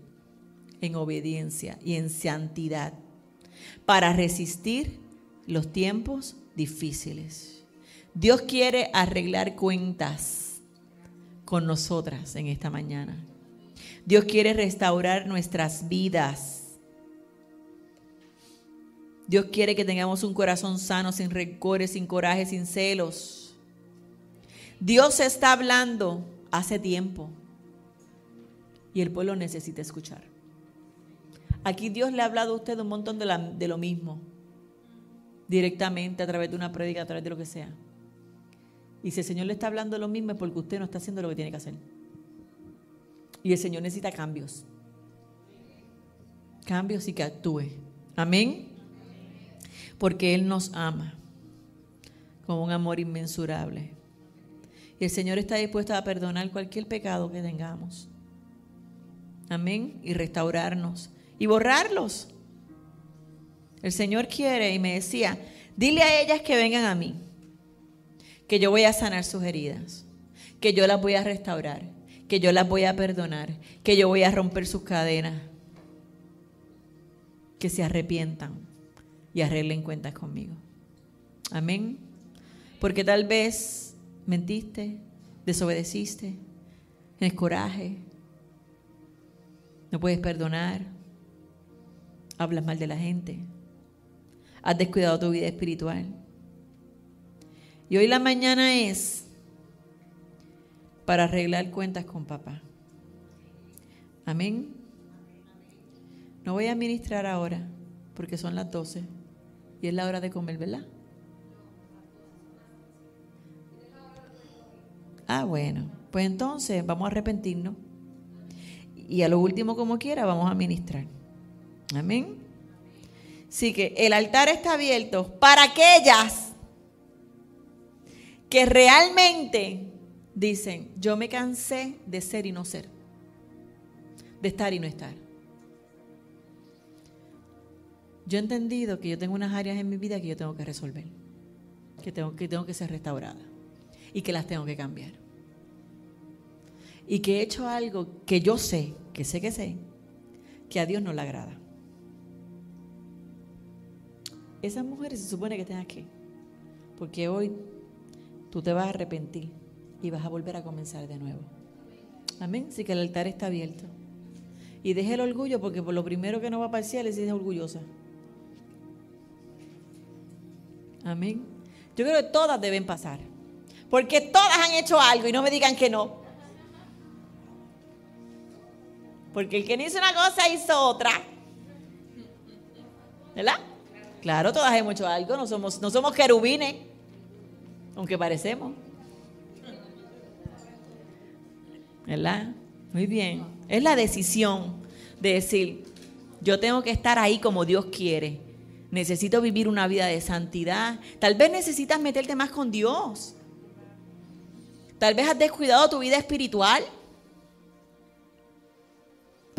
en obediencia y en santidad para resistir los tiempos difíciles. Dios quiere arreglar cuentas con nosotras en esta mañana. Dios quiere restaurar nuestras vidas. Dios quiere que tengamos un corazón sano, sin rencores, sin coraje, sin celos. Dios está hablando hace tiempo y el pueblo necesita escuchar. Aquí Dios le ha hablado a usted un montón de, lo mismo, directamente a través de una prédica, a través de lo que sea. Y si el Señor le está hablando lo mismo es porque usted no está haciendo lo que tiene que hacer. Y el Señor necesita cambios. Cambios y que actúe. Amén. Porque Él nos ama con un amor inmensurable. Y el Señor está dispuesto a perdonar cualquier pecado que tengamos. Amén. Y restaurarnos y borrarlos. El Señor quiere y me decía, dile a ellas que vengan a mí, que yo voy a sanar sus heridas, que yo las voy a restaurar, que yo las voy a perdonar, que yo voy a romper sus cadenas, que se arrepientan y arreglen cuentas conmigo. Amén. Porque tal vez mentiste, desobedeciste, tienes coraje, no puedes perdonar, hablas mal de la gente, has descuidado tu vida espiritual. Y hoy la mañana es para arreglar cuentas con papá. Amén. No voy a ministrar ahora porque son las 12 y es la hora de comer, ¿verdad? Ah, bueno, pues entonces vamos a arrepentirnos y a lo último, como quiera, vamos a ministrar. Amén. Así que el altar está abierto para aquellas que realmente dicen, yo me cansé de ser y no ser, de estar y no estar. Yo he entendido que yo tengo unas áreas en mi vida que yo tengo que resolver, que tengo que, tengo que ser restaurada y que las tengo que cambiar. Y que he hecho algo que yo sé, que sé que sé, que a Dios no le agrada. Esas mujeres se supone que estén aquí, porque hoy tú te vas a arrepentir y vas a volver a comenzar de nuevo. Amén. Así que el altar está abierto. Y deje el orgullo, porque por lo primero que no va a pasar es si es orgullosa. Amén. Yo creo que todas deben pasar. Porque todas han hecho algo y no me digan que no. Porque el que no hizo una cosa hizo otra. ¿Verdad? Claro, todas hemos hecho algo, no somos, no somos querubines, aunque parecemos. ¿Verdad? Muy bien. Es la decisión de decir, yo tengo que estar ahí como Dios quiere. Necesito vivir una vida de santidad. Tal vez necesitas meterte más con Dios. Tal vez has descuidado tu vida espiritual.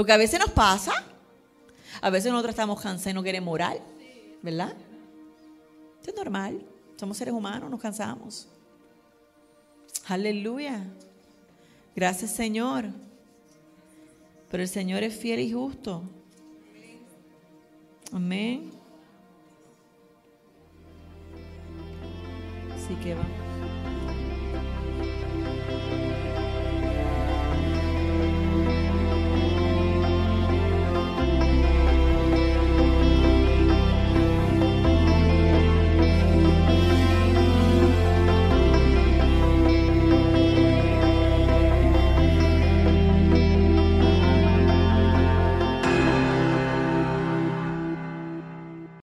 Porque a veces nos pasa. A veces nosotros estamos cansados y no queremos orar. ¿Verdad? es normal. Somos seres humanos, nos cansamos. Aleluya. Gracias Señor. Pero el Señor es fiel y justo. Amén. Así que vamos.